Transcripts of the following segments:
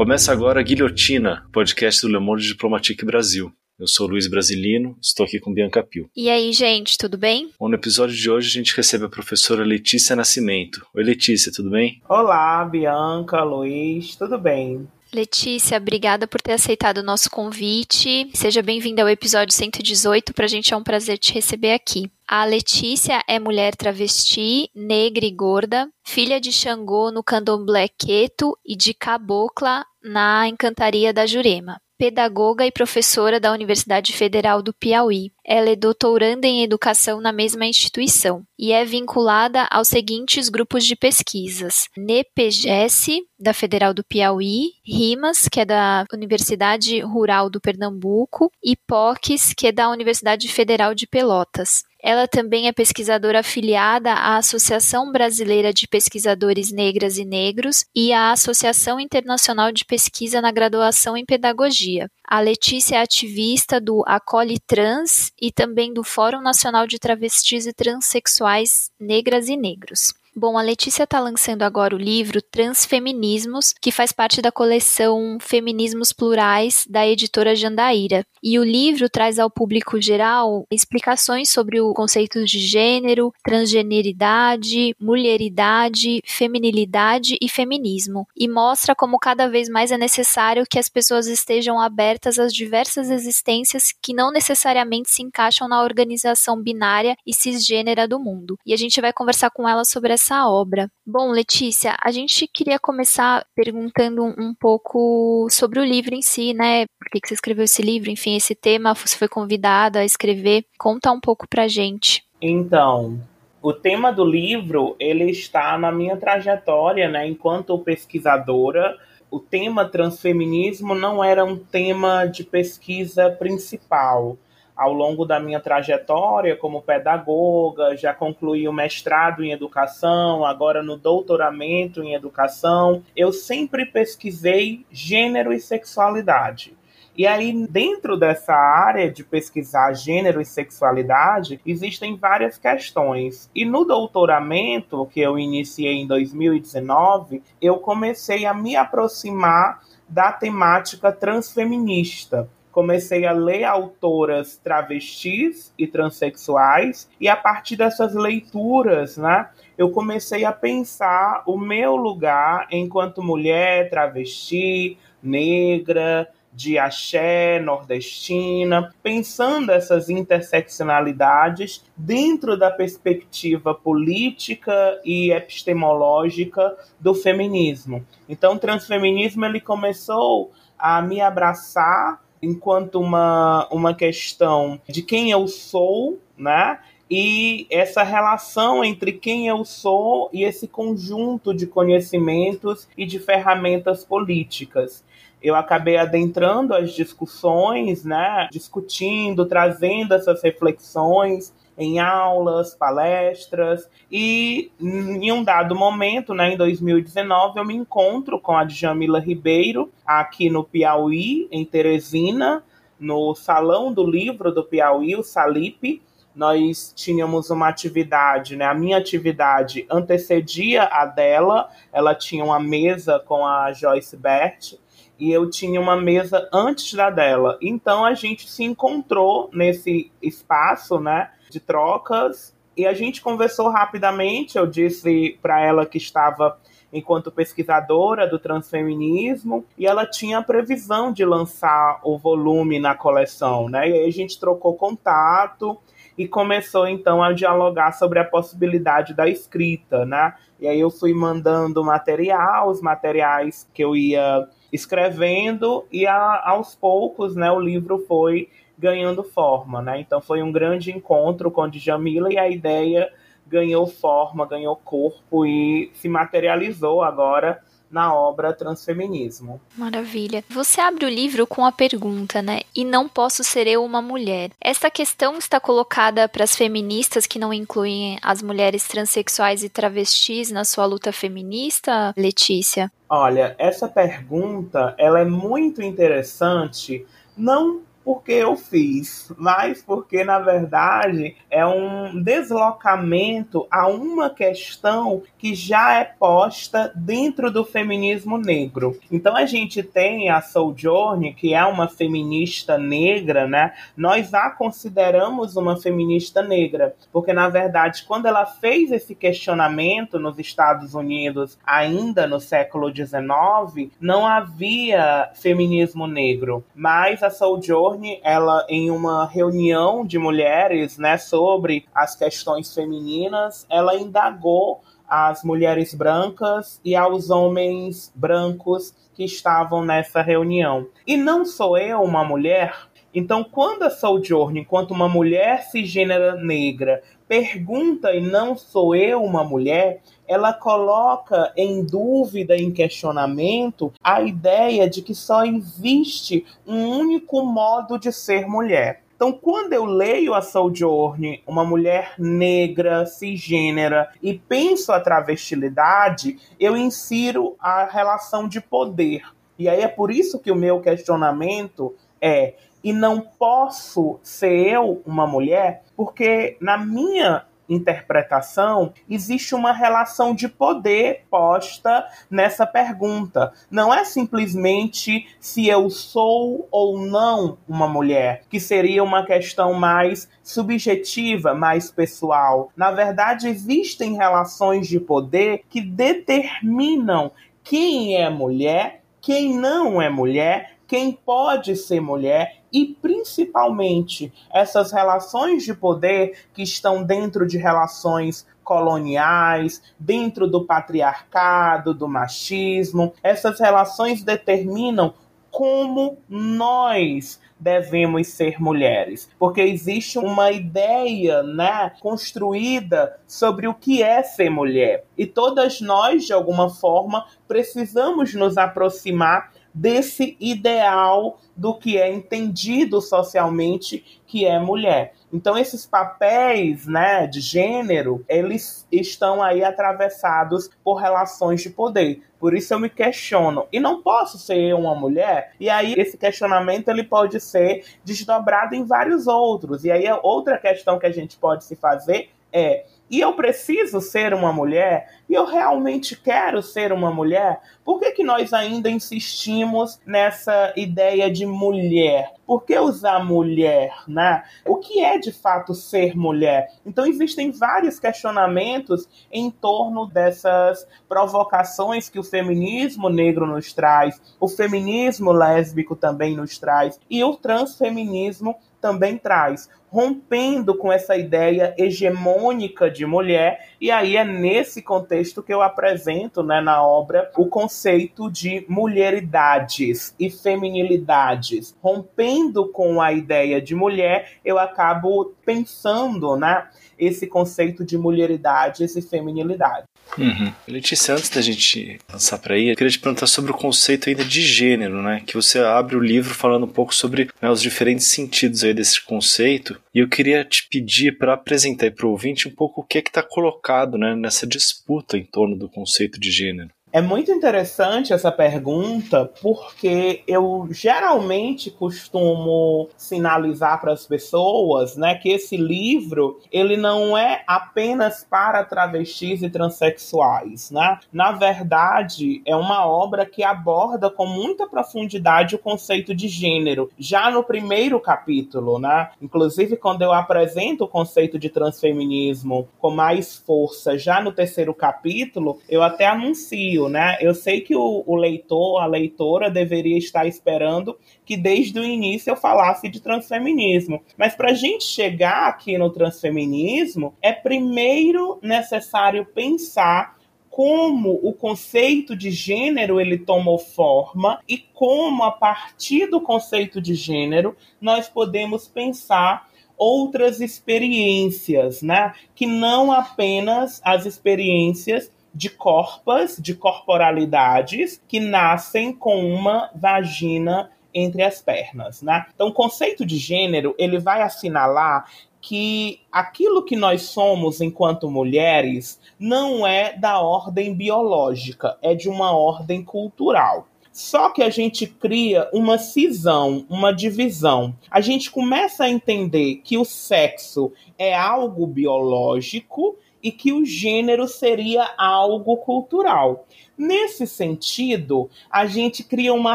Começa agora a Guilhotina, podcast do Le Monde Diplomatique Brasil. Eu sou Luiz Brasilino, estou aqui com Bianca Pio. E aí, gente, tudo bem? Bom, no episódio de hoje a gente recebe a professora Letícia Nascimento. Oi, Letícia, tudo bem? Olá, Bianca, Luiz, tudo bem? Letícia, obrigada por ter aceitado o nosso convite. Seja bem-vinda ao episódio 118. Para a gente é um prazer te receber aqui. A Letícia é mulher travesti, negra e gorda, filha de Xangô no candomblé Queto e de Cabocla na Encantaria da Jurema pedagoga e professora da Universidade Federal do Piauí. Ela é doutoranda em educação na mesma instituição e é vinculada aos seguintes grupos de pesquisas: NEPGES, da Federal do Piauí, RIMAS, que é da Universidade Rural do Pernambuco, e POCs, que é da Universidade Federal de Pelotas. Ela também é pesquisadora afiliada à Associação Brasileira de Pesquisadores Negras e Negros e à Associação Internacional de Pesquisa na Graduação em Pedagogia. A Letícia é ativista do Acolhe Trans e também do Fórum Nacional de Travestis e Transsexuais Negras e Negros. Bom, a Letícia está lançando agora o livro Transfeminismos, que faz parte da coleção Feminismos Plurais da editora Jandaíra. E o livro traz ao público geral explicações sobre o conceito de gênero, transgeneridade, mulheridade, feminilidade e feminismo, e mostra como cada vez mais é necessário que as pessoas estejam abertas às diversas existências que não necessariamente se encaixam na organização binária e cisgênera do mundo. E a gente vai conversar com ela sobre essa obra. Bom, Letícia, a gente queria começar perguntando um pouco sobre o livro em si, né? Por que você escreveu esse livro? Enfim, esse tema, você foi convidada a escrever. Conta um pouco pra gente. Então, o tema do livro, ele está na minha trajetória, né, enquanto pesquisadora. O tema transfeminismo não era um tema de pesquisa principal ao longo da minha trajetória como pedagoga, já concluí o mestrado em educação, agora no doutoramento em educação, eu sempre pesquisei gênero e sexualidade. E aí, dentro dessa área de pesquisar gênero e sexualidade, existem várias questões. E no doutoramento, que eu iniciei em 2019, eu comecei a me aproximar da temática transfeminista comecei a ler autoras travestis e transexuais e a partir dessas leituras, né, eu comecei a pensar o meu lugar enquanto mulher travesti, negra, de axé, nordestina, pensando essas interseccionalidades dentro da perspectiva política e epistemológica do feminismo. Então, o transfeminismo ele começou a me abraçar enquanto uma, uma questão de quem eu sou, né? E essa relação entre quem eu sou e esse conjunto de conhecimentos e de ferramentas políticas eu acabei adentrando as discussões, né, discutindo, trazendo essas reflexões em aulas, palestras, e em um dado momento, né, em 2019, eu me encontro com a Djamila Ribeiro, aqui no Piauí, em Teresina, no Salão do Livro do Piauí, o Salipe, nós tínhamos uma atividade, né? A minha atividade antecedia a dela. Ela tinha uma mesa com a Joyce Bert e eu tinha uma mesa antes da dela. Então a gente se encontrou nesse espaço, né? De trocas e a gente conversou rapidamente. Eu disse para ela que estava enquanto pesquisadora do transfeminismo e ela tinha a previsão de lançar o volume na coleção, né? E aí a gente trocou contato e começou então a dialogar sobre a possibilidade da escrita, né? E aí eu fui mandando material, os materiais que eu ia escrevendo e a, aos poucos, né, o livro foi ganhando forma, né? Então foi um grande encontro com Djamila e a ideia ganhou forma, ganhou corpo e se materializou agora na obra Transfeminismo. Maravilha. Você abre o livro com a pergunta, né? E não posso ser eu uma mulher. Esta questão está colocada para as feministas que não incluem as mulheres transexuais e travestis na sua luta feminista, Letícia? Olha, essa pergunta ela é muito interessante, não porque eu fiz, mas porque na verdade é um deslocamento a uma questão que já é posta dentro do feminismo negro. Então a gente tem a Sojourner, que é uma feminista negra, né? Nós a consideramos uma feminista negra, porque na verdade quando ela fez esse questionamento nos Estados Unidos, ainda no século XIX, não havia feminismo negro, mas a Sojourner ela em uma reunião de mulheres, né, sobre as questões femininas, ela indagou às mulheres brancas e aos homens brancos que estavam nessa reunião. E não sou eu uma mulher então, quando a Sojourner, enquanto uma mulher cisgênera negra, pergunta e não sou eu uma mulher, ela coloca em dúvida, em questionamento, a ideia de que só existe um único modo de ser mulher. Então, quando eu leio a Sojourner, uma mulher negra, cisgênera, e penso a travestilidade, eu insiro a relação de poder. E aí é por isso que o meu questionamento é: e não posso ser eu uma mulher, porque na minha interpretação, existe uma relação de poder posta nessa pergunta. Não é simplesmente se eu sou ou não uma mulher, que seria uma questão mais subjetiva, mais pessoal. Na verdade, existem relações de poder que determinam quem é mulher, quem não é mulher, quem pode ser mulher e principalmente essas relações de poder que estão dentro de relações coloniais, dentro do patriarcado, do machismo. Essas relações determinam como nós devemos ser mulheres, porque existe uma ideia, né, construída sobre o que é ser mulher. E todas nós, de alguma forma, precisamos nos aproximar desse ideal do que é entendido socialmente que é mulher. Então esses papéis, né, de gênero, eles estão aí atravessados por relações de poder. Por isso eu me questiono, e não posso ser uma mulher? E aí esse questionamento ele pode ser desdobrado em vários outros. E aí outra questão que a gente pode se fazer é e eu preciso ser uma mulher, e eu realmente quero ser uma mulher, por que, que nós ainda insistimos nessa ideia de mulher? Por que usar mulher, né? O que é de fato ser mulher? Então existem vários questionamentos em torno dessas provocações que o feminismo negro nos traz, o feminismo lésbico também nos traz e o transfeminismo também traz, rompendo com essa ideia hegemônica de mulher, e aí é nesse contexto que eu apresento né, na obra o conceito de mulheridades e feminilidades. Rompendo com a ideia de mulher, eu acabo pensando né, esse conceito de mulheridades e feminilidade. Uhum. Letícia, antes da gente lançar para aí, eu queria te perguntar sobre o conceito ainda de gênero, né? Que você abre o livro falando um pouco sobre né, os diferentes sentidos aí desse conceito. E eu queria te pedir para apresentar para o ouvinte um pouco o que é que está colocado né, nessa disputa em torno do conceito de gênero. É muito interessante essa pergunta, porque eu geralmente costumo sinalizar para as pessoas, né, que esse livro, ele não é apenas para travestis e transexuais, né? Na verdade, é uma obra que aborda com muita profundidade o conceito de gênero, já no primeiro capítulo, né? Inclusive quando eu apresento o conceito de transfeminismo com mais força, já no terceiro capítulo, eu até anuncio né? Eu sei que o, o leitor, a leitora, deveria estar esperando que desde o início eu falasse de transfeminismo. Mas para a gente chegar aqui no transfeminismo, é primeiro necessário pensar como o conceito de gênero ele tomou forma e como a partir do conceito de gênero nós podemos pensar outras experiências, né? Que não apenas as experiências de corpos, de corporalidades que nascem com uma vagina entre as pernas, né? Então, o conceito de gênero, ele vai assinalar que aquilo que nós somos enquanto mulheres não é da ordem biológica, é de uma ordem cultural. Só que a gente cria uma cisão, uma divisão. A gente começa a entender que o sexo é algo biológico e que o gênero seria algo cultural. Nesse sentido, a gente cria uma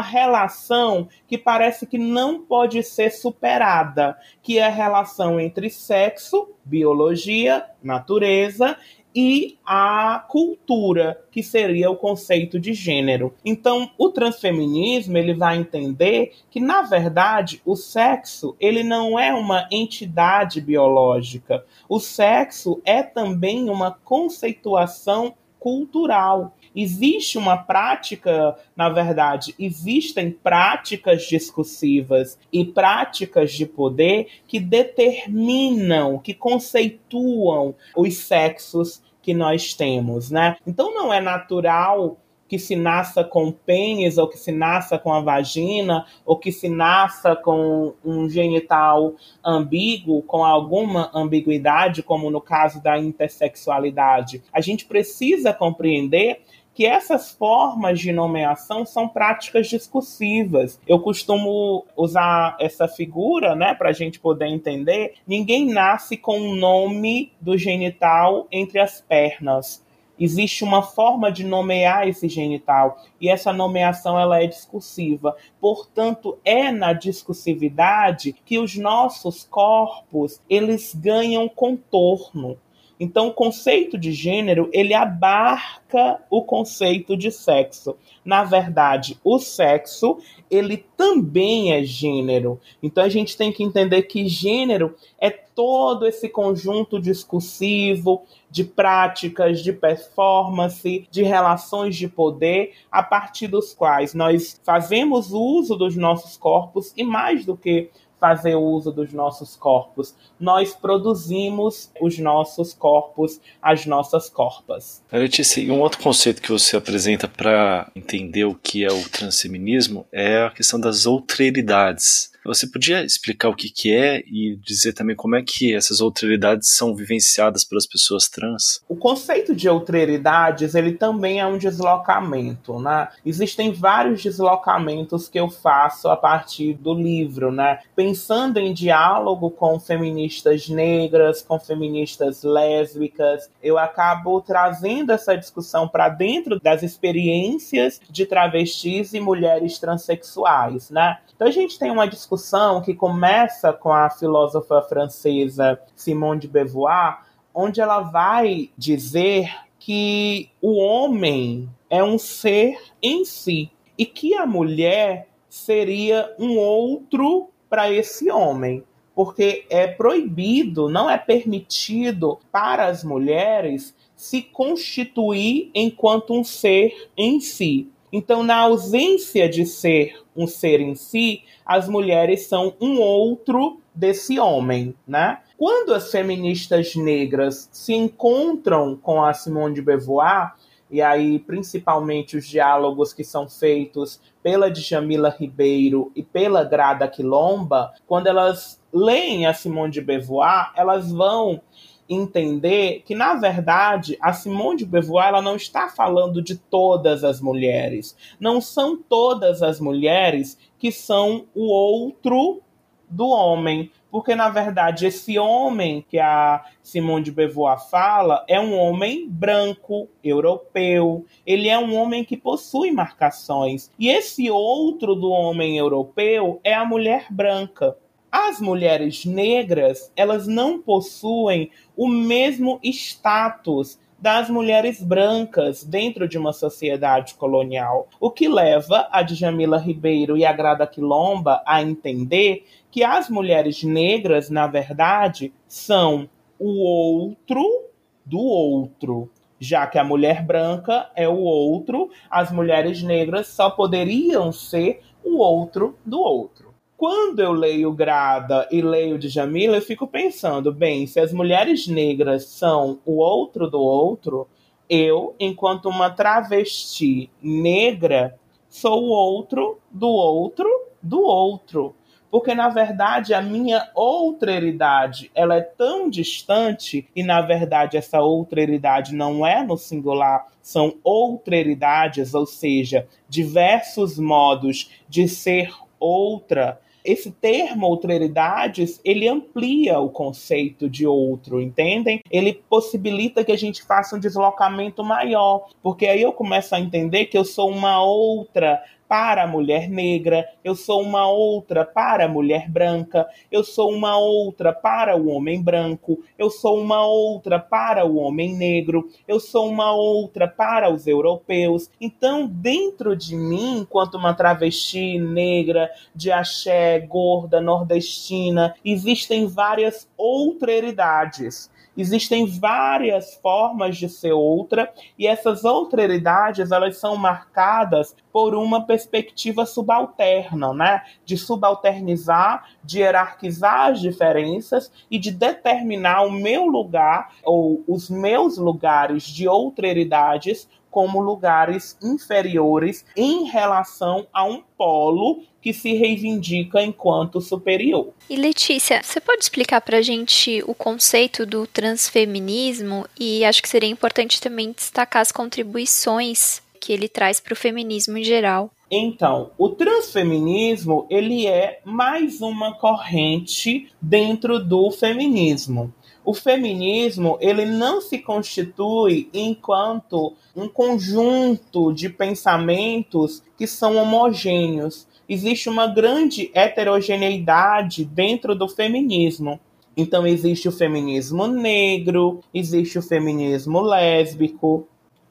relação que parece que não pode ser superada, que é a relação entre sexo, biologia, natureza e a cultura, que seria o conceito de gênero. Então, o transfeminismo, ele vai entender que na verdade o sexo, ele não é uma entidade biológica. O sexo é também uma conceituação cultural. Existe uma prática, na verdade, existem práticas discursivas e práticas de poder que determinam, que conceituam os sexos que nós temos, né? Então não é natural que se nasça com pênis, ou que se nasça com a vagina, ou que se nasça com um genital ambíguo, com alguma ambiguidade, como no caso da intersexualidade. A gente precisa compreender que essas formas de nomeação são práticas discursivas. Eu costumo usar essa figura, né, para a gente poder entender. Ninguém nasce com o nome do genital entre as pernas. Existe uma forma de nomear esse genital e essa nomeação ela é discursiva. Portanto, é na discursividade que os nossos corpos eles ganham contorno. Então, o conceito de gênero ele abarca o conceito de sexo. Na verdade, o sexo ele também é gênero. Então, a gente tem que entender que gênero é todo esse conjunto discursivo de práticas, de performance, de relações de poder, a partir dos quais nós fazemos uso dos nossos corpos e mais do que fazer uso dos nossos corpos. Nós produzimos os nossos corpos, as nossas corpas. Letícia, e um outro conceito que você apresenta para entender o que é o transfeminismo é a questão das outreridades. Você podia explicar o que, que é e dizer também como é que essas outreridades são vivenciadas pelas pessoas trans? O conceito de outreridades, ele também é um deslocamento, né? Existem vários deslocamentos que eu faço a partir do livro, né? Pensando em diálogo com feministas negras, com feministas lésbicas, eu acabo trazendo essa discussão para dentro das experiências de travestis e mulheres transexuais, né? Então a gente tem uma discussão que começa com a filósofa francesa Simone de Beauvoir, onde ela vai dizer que o homem é um ser em si e que a mulher seria um outro para esse homem, porque é proibido, não é permitido para as mulheres se constituir enquanto um ser em si. Então, na ausência de ser um ser em si, as mulheres são um outro desse homem, né? Quando as feministas negras se encontram com a Simone de Beauvoir, e aí principalmente os diálogos que são feitos pela Djamila Ribeiro e pela Grada Quilomba, quando elas leem a Simone de Beauvoir, elas vão entender que, na verdade, a Simone de Beauvoir ela não está falando de todas as mulheres. Não são todas as mulheres que são o outro do homem. Porque, na verdade, esse homem que a Simone de Beauvoir fala é um homem branco, europeu. Ele é um homem que possui marcações. E esse outro do homem europeu é a mulher branca. As mulheres negras, elas não possuem o mesmo status das mulheres brancas dentro de uma sociedade colonial, o que leva a Djamila Ribeiro e a Grada Quilomba a entender que as mulheres negras, na verdade, são o outro do outro. Já que a mulher branca é o outro, as mulheres negras só poderiam ser o outro do outro. Quando eu leio Grada e leio de Jamila, eu fico pensando, bem, se as mulheres negras são o outro do outro, eu, enquanto uma travesti negra, sou o outro do outro do outro. porque na verdade a minha outralidade ela é tão distante e na verdade essa outralidade não é no singular, são outralidades, ou seja, diversos modos de ser outra esse termo outralidades, ele amplia o conceito de outro, entendem? Ele possibilita que a gente faça um deslocamento maior, porque aí eu começo a entender que eu sou uma outra para a mulher negra, eu sou uma outra para a mulher branca, eu sou uma outra para o homem branco, eu sou uma outra para o homem negro, eu sou uma outra para os europeus. Então, dentro de mim, enquanto uma travesti negra, de axé, gorda, nordestina, existem várias outralidades existem várias formas de ser outra e essas outralidades elas são marcadas por uma perspectiva subalterna, né? De subalternizar, de hierarquizar as diferenças e de determinar o meu lugar ou os meus lugares de outralidades como lugares inferiores em relação a um polo que se reivindica enquanto superior. E Letícia, você pode explicar para a gente o conceito do transfeminismo e acho que seria importante também destacar as contribuições que ele traz para o feminismo em geral. Então, o transfeminismo ele é mais uma corrente dentro do feminismo. O feminismo ele não se constitui enquanto um conjunto de pensamentos que são homogêneos existe uma grande heterogeneidade dentro do feminismo. Então, existe o feminismo negro, existe o feminismo lésbico,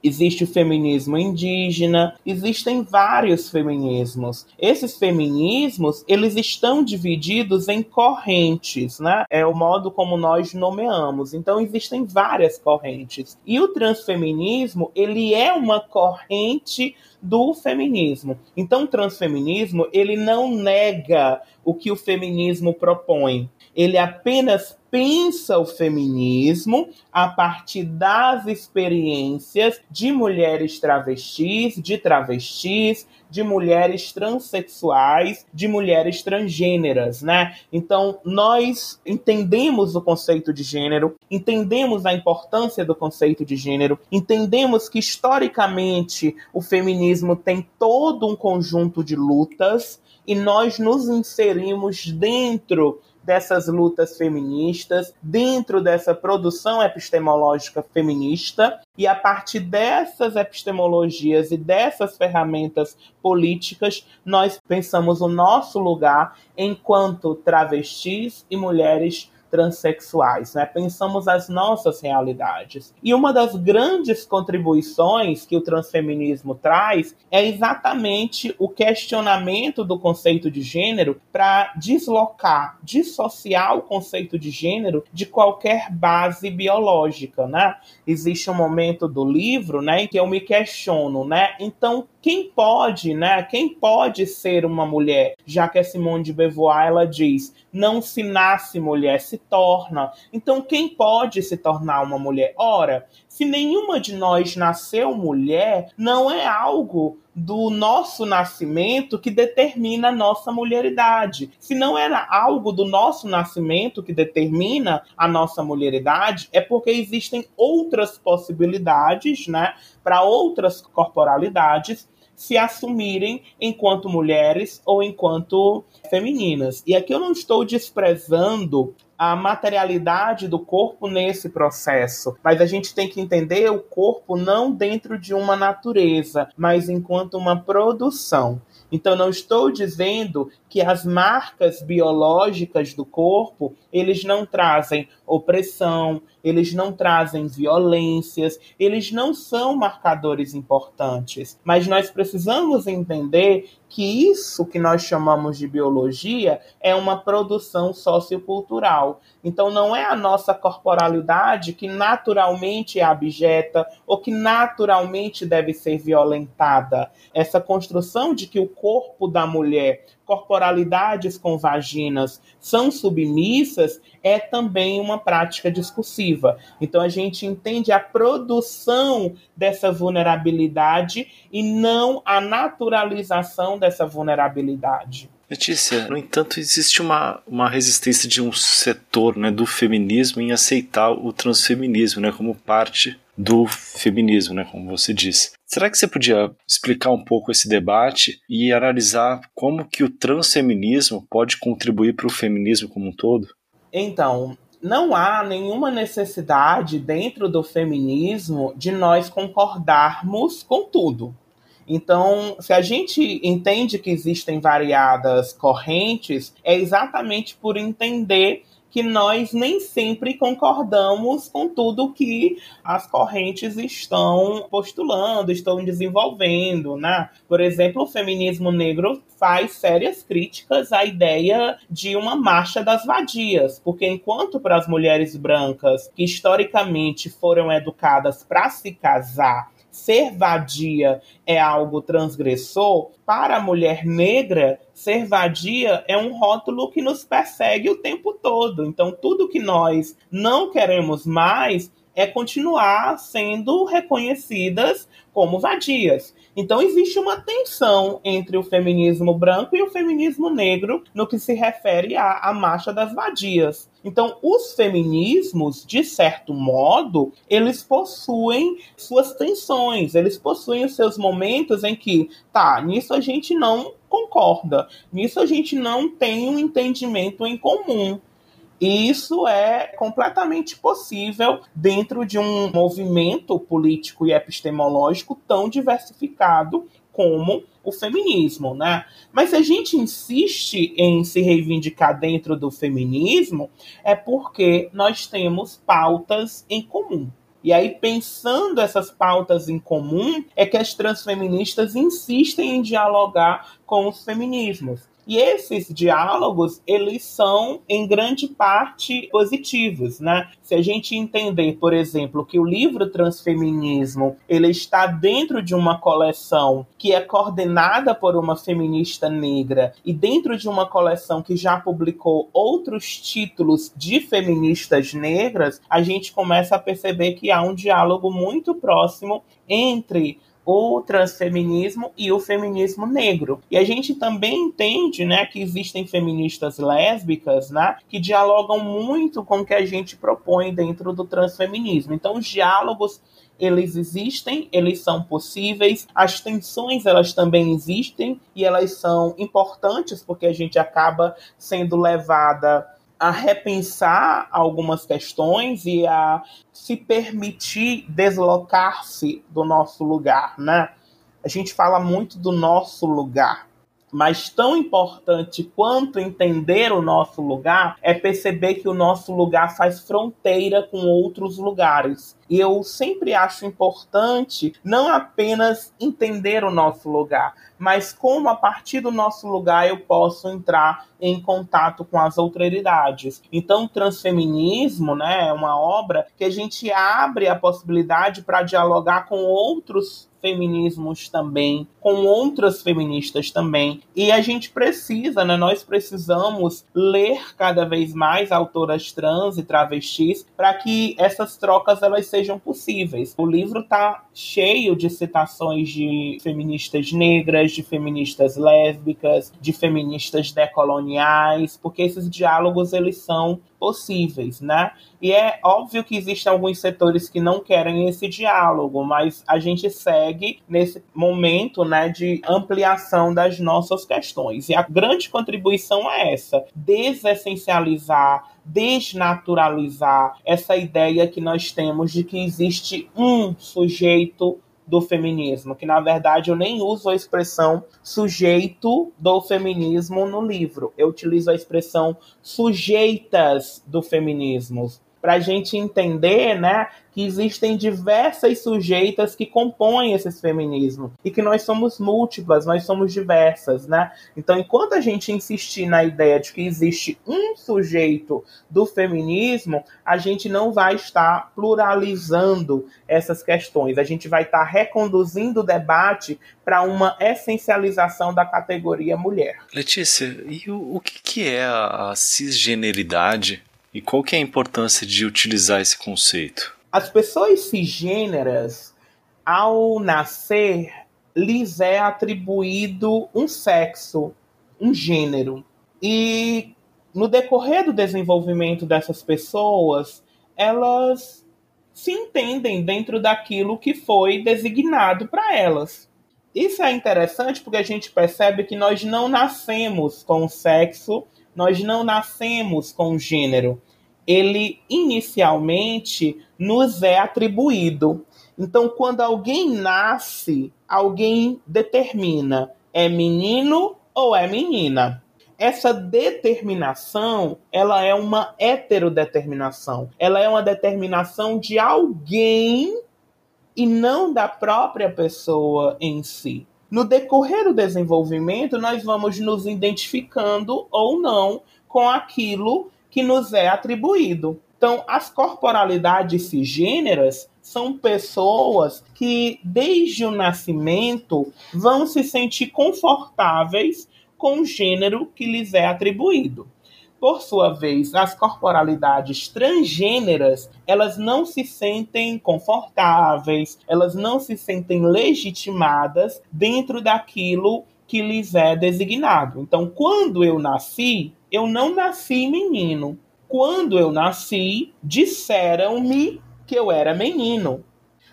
existe o feminismo indígena, existem vários feminismos. Esses feminismos, eles estão divididos em correntes, né? É o modo como nós nomeamos. Então existem várias correntes. E o transfeminismo, ele é uma corrente do feminismo. Então, o transfeminismo, ele não nega o que o feminismo propõe. Ele apenas pensa o feminismo a partir das experiências de mulheres travestis, de travestis, de mulheres transexuais, de mulheres transgêneras, né? Então, nós entendemos o conceito de gênero, entendemos a importância do conceito de gênero, entendemos que historicamente o feminismo tem todo um conjunto de lutas e nós nos inserimos dentro dessas lutas feministas, dentro dessa produção epistemológica feminista, e a partir dessas epistemologias e dessas ferramentas políticas, nós pensamos o nosso lugar enquanto travestis e mulheres transexuais, né? Pensamos as nossas realidades. E uma das grandes contribuições que o transfeminismo traz é exatamente o questionamento do conceito de gênero para deslocar, dissociar o conceito de gênero de qualquer base biológica, né? Existe um momento do livro, né, em que eu me questiono, né? Então, quem pode, né? Quem pode ser uma mulher? Já que a Simone de Beauvoir ela diz: não se nasce mulher, se torna. Então, quem pode se tornar uma mulher? Ora, se nenhuma de nós nasceu mulher, não é algo do nosso nascimento que determina a nossa mulheridade. Se não era algo do nosso nascimento que determina a nossa mulheridade, é porque existem outras possibilidades, né, para outras corporalidades se assumirem enquanto mulheres ou enquanto femininas. E aqui eu não estou desprezando a materialidade do corpo nesse processo, mas a gente tem que entender o corpo não dentro de uma natureza, mas enquanto uma produção. Então não estou dizendo que as marcas biológicas do corpo, eles não trazem opressão, eles não trazem violências, eles não são marcadores importantes. Mas nós precisamos entender que isso que nós chamamos de biologia é uma produção sociocultural. Então não é a nossa corporalidade que naturalmente é abjeta ou que naturalmente deve ser violentada. Essa construção de que o corpo da mulher corporalidades com vaginas são submissas é também uma prática discursiva. Então a gente entende a produção dessa vulnerabilidade e não a naturalização dessa vulnerabilidade. Letícia, no entanto, existe uma, uma resistência de um setor né, do feminismo em aceitar o transfeminismo né, como parte do feminismo, né, como você disse. Será que você podia explicar um pouco esse debate e analisar como que o transfeminismo pode contribuir para o feminismo como um todo? Então, não há nenhuma necessidade dentro do feminismo de nós concordarmos com tudo. Então, se a gente entende que existem variadas correntes, é exatamente por entender que nós nem sempre concordamos com tudo que as correntes estão postulando, estão desenvolvendo, né? Por exemplo, o feminismo negro faz sérias críticas à ideia de uma marcha das vadias, porque enquanto para as mulheres brancas que historicamente foram educadas para se casar ser vadia é algo transgressor, para a mulher negra, ser vadia é um rótulo que nos persegue o tempo todo. Então, tudo que nós não queremos mais é continuar sendo reconhecidas como vadias. Então existe uma tensão entre o feminismo branco e o feminismo negro no que se refere à, à marcha das vadias. Então, os feminismos, de certo modo, eles possuem suas tensões, eles possuem os seus momentos em que, tá, nisso a gente não concorda, nisso a gente não tem um entendimento em comum. E isso é completamente possível dentro de um movimento político e epistemológico tão diversificado como o feminismo, né? Mas se a gente insiste em se reivindicar dentro do feminismo, é porque nós temos pautas em comum. E aí, pensando essas pautas em comum, é que as transfeministas insistem em dialogar com os feminismos. E esses diálogos, eles são em grande parte positivos, né? Se a gente entender, por exemplo, que o livro Transfeminismo, ele está dentro de uma coleção que é coordenada por uma feminista negra e dentro de uma coleção que já publicou outros títulos de feministas negras, a gente começa a perceber que há um diálogo muito próximo entre o transfeminismo e o feminismo negro. E a gente também entende, né, que existem feministas lésbicas, né, que dialogam muito com o que a gente propõe dentro do transfeminismo. Então, os diálogos eles existem, eles são possíveis, as tensões elas também existem e elas são importantes porque a gente acaba sendo levada a repensar algumas questões e a se permitir deslocar-se do nosso lugar, né? A gente fala muito do nosso lugar, mas tão importante quanto entender o nosso lugar é perceber que o nosso lugar faz fronteira com outros lugares. E eu sempre acho importante não apenas entender o nosso lugar, mas como a partir do nosso lugar eu posso entrar em contato com as outraridades. Então, transfeminismo né, é uma obra que a gente abre a possibilidade para dialogar com outros feminismos também, com outras feministas também. E a gente precisa, né, nós precisamos ler cada vez mais autoras trans e travestis para que essas trocas elas sejam possíveis. O livro está cheio de citações de feministas negras, de feministas lésbicas, de feministas decoloniais, porque esses diálogos eles são possíveis, né? E é óbvio que existem alguns setores que não querem esse diálogo, mas a gente segue nesse momento, né, de ampliação das nossas questões. E a grande contribuição é essa: desessencializar desnaturalizar essa ideia que nós temos de que existe um sujeito do feminismo, que na verdade eu nem uso a expressão sujeito do feminismo no livro. Eu utilizo a expressão sujeitas do feminismo, para a gente entender, né, que existem diversas sujeitas que compõem esses feminismos e que nós somos múltiplas, nós somos diversas, né? Então, enquanto a gente insistir na ideia de que existe um sujeito do feminismo, a gente não vai estar pluralizando essas questões, a gente vai estar reconduzindo o debate para uma essencialização da categoria mulher. Letícia, e o, o que, que é a cisgeneridade e qual que é a importância de utilizar esse conceito? As pessoas cisgêneras, ao nascer, lhes é atribuído um sexo. um gênero. E no decorrer do desenvolvimento dessas pessoas, elas se entendem dentro daquilo que foi designado para elas. Isso é interessante porque a gente percebe que nós não nascemos com o sexo, nós não nascemos com o gênero. Ele inicialmente nos é atribuído. Então, quando alguém nasce, alguém determina é menino ou é menina. Essa determinação, ela é uma heterodeterminação. Ela é uma determinação de alguém e não da própria pessoa em si. No decorrer do desenvolvimento, nós vamos nos identificando ou não com aquilo que nos é atribuído. Então, as corporalidades cisgêneras são pessoas que, desde o nascimento, vão se sentir confortáveis com o gênero que lhes é atribuído. Por sua vez, as corporalidades transgêneras, elas não se sentem confortáveis, elas não se sentem legitimadas dentro daquilo que lhes é designado. Então, quando eu nasci, eu não nasci menino. Quando eu nasci, disseram-me que eu era menino.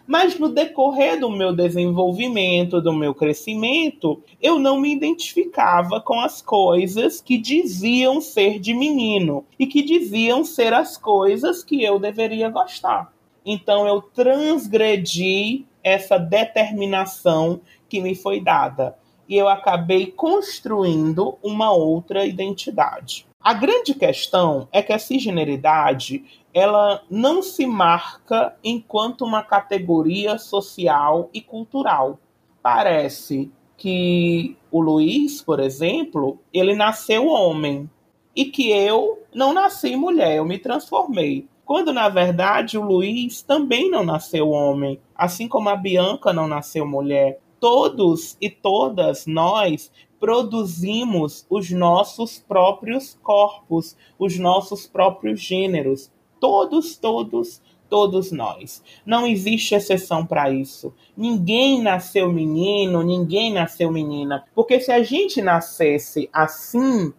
Mas no decorrer do meu desenvolvimento, do meu crescimento, eu não me identificava com as coisas que diziam ser de menino e que diziam ser as coisas que eu deveria gostar. Então eu transgredi essa determinação que me foi dada e eu acabei construindo uma outra identidade. A grande questão é que a cisgeneridade ela não se marca enquanto uma categoria social e cultural. Parece que o Luiz, por exemplo, ele nasceu homem e que eu não nasci mulher, eu me transformei. Quando na verdade o Luiz também não nasceu homem, assim como a Bianca não nasceu mulher. Todos e todas nós produzimos os nossos próprios corpos, os nossos próprios gêneros. Todos, todos, todos nós. Não existe exceção para isso. Ninguém nasceu menino, ninguém nasceu menina. Porque se a gente nascesse assim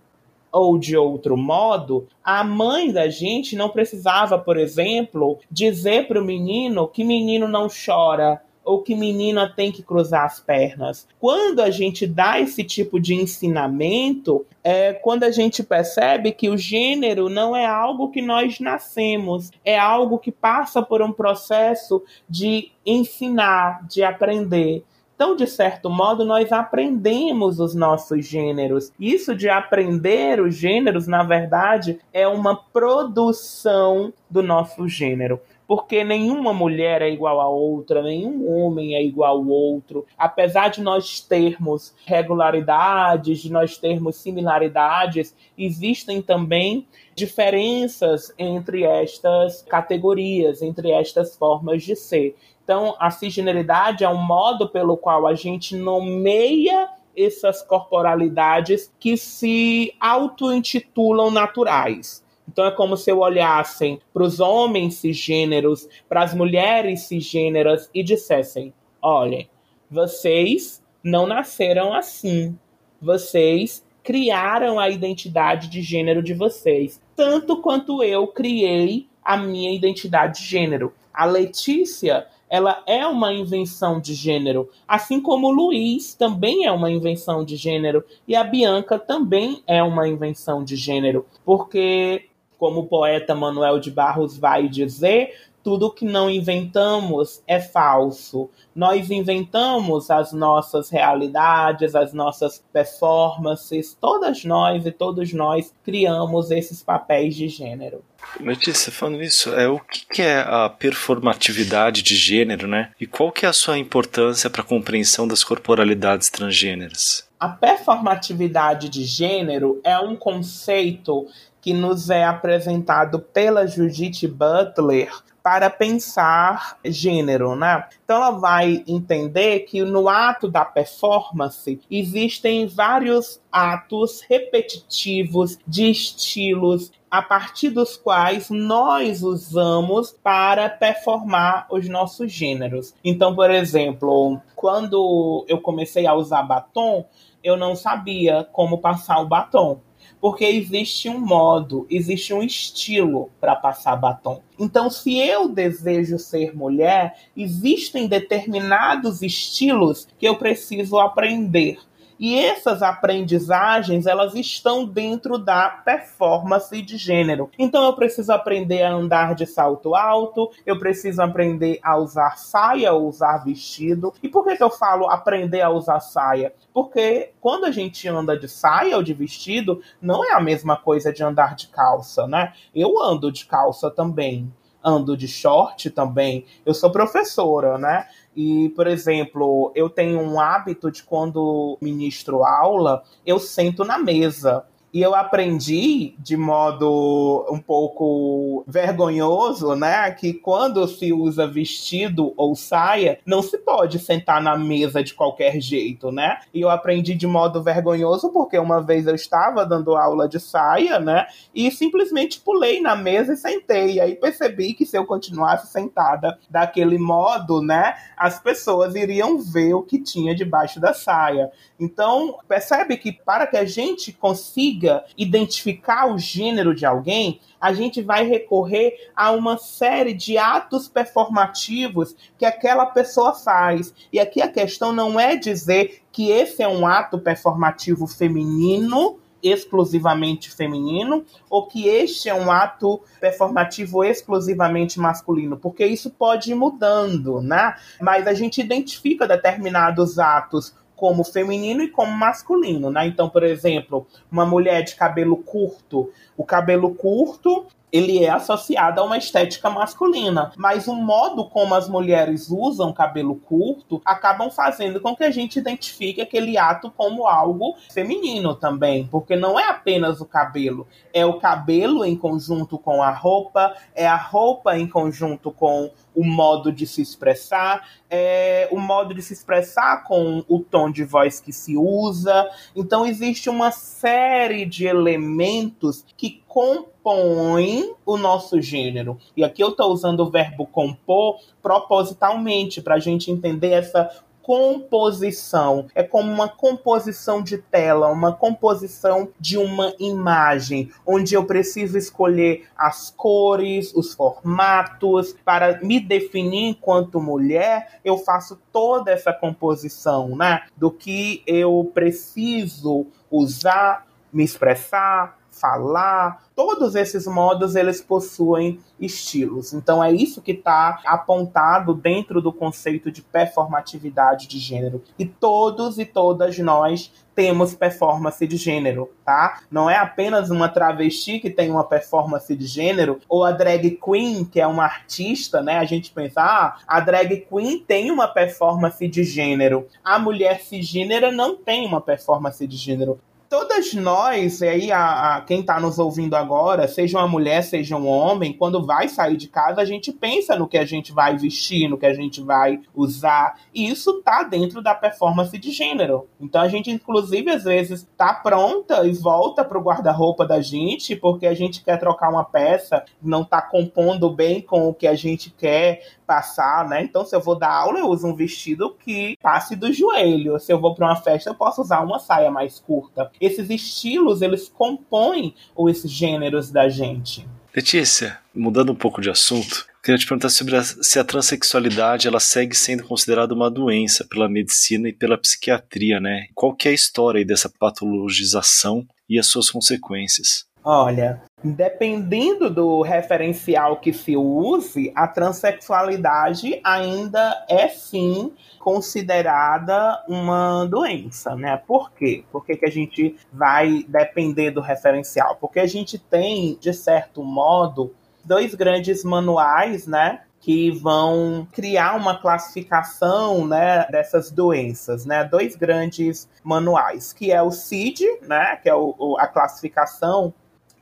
ou de outro modo, a mãe da gente não precisava, por exemplo, dizer para o menino que menino não chora, ou que menina tem que cruzar as pernas. Quando a gente dá esse tipo de ensinamento, é quando a gente percebe que o gênero não é algo que nós nascemos, é algo que passa por um processo de ensinar, de aprender. Então, de certo modo, nós aprendemos os nossos gêneros. Isso de aprender os gêneros, na verdade, é uma produção do nosso gênero porque nenhuma mulher é igual a outra, nenhum homem é igual ao outro. Apesar de nós termos regularidades, de nós termos similaridades, existem também diferenças entre estas categorias, entre estas formas de ser. Então, a cisgeneridade é um modo pelo qual a gente nomeia essas corporalidades que se auto-intitulam naturais. Então é como se eu olhassem para os homens cisgêneros, para as mulheres cisgêneras e dissessem: olhem, vocês não nasceram assim. Vocês criaram a identidade de gênero de vocês, tanto quanto eu criei a minha identidade de gênero. A Letícia, ela é uma invenção de gênero, assim como o Luiz também é uma invenção de gênero e a Bianca também é uma invenção de gênero, porque como o poeta Manuel de Barros vai dizer, tudo que não inventamos é falso. Nós inventamos as nossas realidades, as nossas performances, todas nós e todos nós criamos esses papéis de gênero. Letícia, falando isso, é, o que é a performatividade de gênero, né? E qual que é a sua importância para a compreensão das corporalidades transgêneras? A performatividade de gênero é um conceito que nos é apresentado pela Judith Butler para pensar gênero, né? Então ela vai entender que no ato da performance existem vários atos repetitivos de estilos a partir dos quais nós usamos para performar os nossos gêneros. Então, por exemplo, quando eu comecei a usar batom, eu não sabia como passar o batom porque existe um modo, existe um estilo para passar batom. Então, se eu desejo ser mulher, existem determinados estilos que eu preciso aprender. E essas aprendizagens, elas estão dentro da performance de gênero. Então eu preciso aprender a andar de salto alto, eu preciso aprender a usar saia ou usar vestido. E por que, que eu falo aprender a usar saia? Porque quando a gente anda de saia ou de vestido, não é a mesma coisa de andar de calça, né? Eu ando de calça também ando de short também. Eu sou professora, né? E, por exemplo, eu tenho um hábito de quando ministro aula, eu sento na mesa. E eu aprendi de modo um pouco vergonhoso, né, que quando se usa vestido ou saia, não se pode sentar na mesa de qualquer jeito, né? E eu aprendi de modo vergonhoso porque uma vez eu estava dando aula de saia, né, e simplesmente pulei na mesa e sentei. E aí percebi que se eu continuasse sentada daquele modo, né, as pessoas iriam ver o que tinha debaixo da saia. Então, percebe que para que a gente consiga identificar o gênero de alguém, a gente vai recorrer a uma série de atos performativos que aquela pessoa faz. E aqui a questão não é dizer que esse é um ato performativo feminino exclusivamente feminino ou que este é um ato performativo exclusivamente masculino, porque isso pode ir mudando, né? Mas a gente identifica determinados atos como feminino e como masculino, né? Então, por exemplo, uma mulher de cabelo curto, o cabelo curto ele é associado a uma estética masculina, mas o modo como as mulheres usam cabelo curto acabam fazendo com que a gente identifique aquele ato como algo feminino também, porque não é apenas o cabelo, é o cabelo em conjunto com a roupa, é a roupa em conjunto com o modo de se expressar, é o modo de se expressar com o tom de voz que se usa. Então existe uma série de elementos que compõem o nosso gênero. E aqui eu estou usando o verbo compor propositalmente para a gente entender essa composição. É como uma composição de tela, uma composição de uma imagem, onde eu preciso escolher as cores, os formatos. Para me definir enquanto mulher, eu faço toda essa composição, né? Do que eu preciso usar, me expressar, falar, todos esses modos eles possuem estilos. Então é isso que está apontado dentro do conceito de performatividade de gênero. E todos e todas nós temos performance de gênero, tá? Não é apenas uma travesti que tem uma performance de gênero, ou a drag queen, que é uma artista, né? A gente pensa, ah, a drag queen tem uma performance de gênero. A mulher cisgênera não tem uma performance de gênero todas nós, e aí a, a quem está nos ouvindo agora, seja uma mulher, seja um homem, quando vai sair de casa, a gente pensa no que a gente vai vestir, no que a gente vai usar, e isso tá dentro da performance de gênero. Então a gente, inclusive, às vezes tá pronta e volta pro guarda-roupa da gente, porque a gente quer trocar uma peça, não tá compondo bem com o que a gente quer passar, né? Então, se eu vou dar aula, eu uso um vestido que passe do joelho. Se eu vou para uma festa, eu posso usar uma saia mais curta esses estilos, eles compõem os gêneros da gente. Letícia, mudando um pouco de assunto, queria te perguntar sobre a, se a transexualidade ela segue sendo considerada uma doença pela medicina e pela psiquiatria, né? Qual que é a história dessa patologização e as suas consequências? Olha, dependendo do referencial que se use, a transexualidade ainda é sim considerada uma doença, né? Por quê? Por que, que a gente vai depender do referencial? Porque a gente tem, de certo modo, dois grandes manuais, né? que vão criar uma classificação né, dessas doenças, né? Dois grandes manuais, que é o CID, né, que é o, a classificação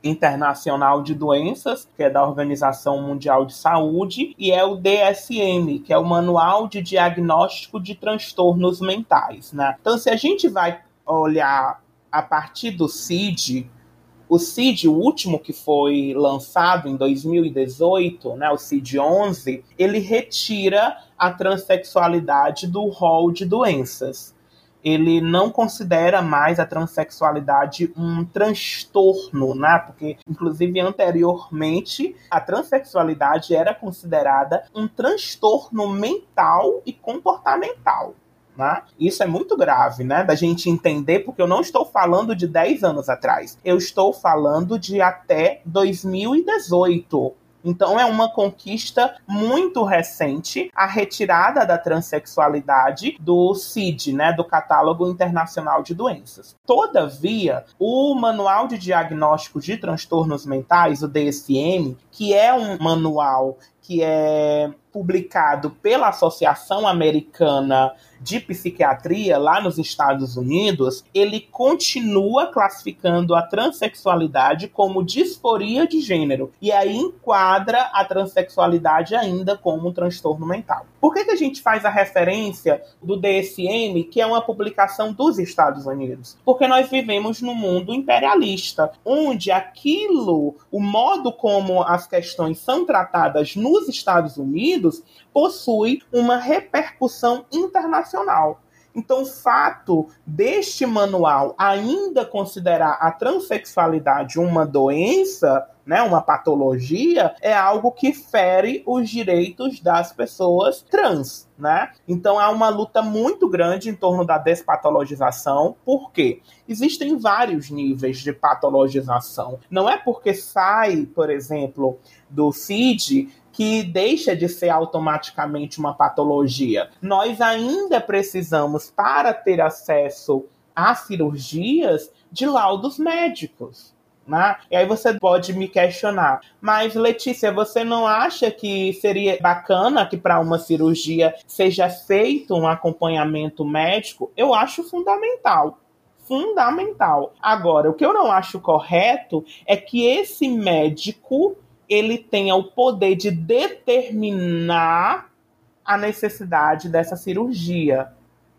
Internacional de Doenças, que é da Organização Mundial de Saúde, e é o DSM, que é o Manual de Diagnóstico de Transtornos Mentais. Né? Então, se a gente vai olhar a partir do CID, O CID, o último que foi lançado em 2018, né, o CID 11, ele retira a transexualidade do rol de doenças ele não considera mais a transexualidade um transtorno, né? Porque, inclusive, anteriormente, a transexualidade era considerada um transtorno mental e comportamental. Né? Isso é muito grave, né? Da gente entender, porque eu não estou falando de 10 anos atrás, eu estou falando de até 2018. Então é uma conquista muito recente a retirada da transexualidade do CID, né, do Catálogo Internacional de Doenças. Todavia, o Manual de Diagnóstico de Transtornos Mentais, o DSM, que é um manual que é publicado pela Associação Americana de Psiquiatria lá nos Estados Unidos, ele continua classificando a transexualidade como disforia de gênero e aí enquadra a transexualidade ainda como um transtorno mental. Por que, que a gente faz a referência do DSM, que é uma publicação dos Estados Unidos? Porque nós vivemos num mundo imperialista, onde aquilo, o modo como as questões são tratadas nos Estados Unidos, possui uma repercussão internacional. Então, o fato deste manual ainda considerar a transexualidade uma doença, né, uma patologia, é algo que fere os direitos das pessoas trans. Né? Então há uma luta muito grande em torno da despatologização, porque existem vários níveis de patologização. Não é porque sai, por exemplo, do CID que deixa de ser automaticamente uma patologia. Nós ainda precisamos, para ter acesso a cirurgias, de laudos médicos. Né? E aí você pode me questionar, mas Letícia, você não acha que seria bacana que para uma cirurgia seja feito um acompanhamento médico? Eu acho fundamental fundamental. Agora, o que eu não acho correto é que esse médico ele tenha o poder de determinar a necessidade dessa cirurgia.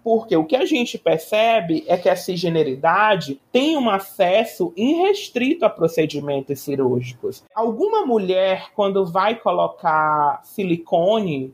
Porque o que a gente percebe é que a cisgeneridade tem um acesso irrestrito a procedimentos cirúrgicos. Alguma mulher, quando vai colocar silicone,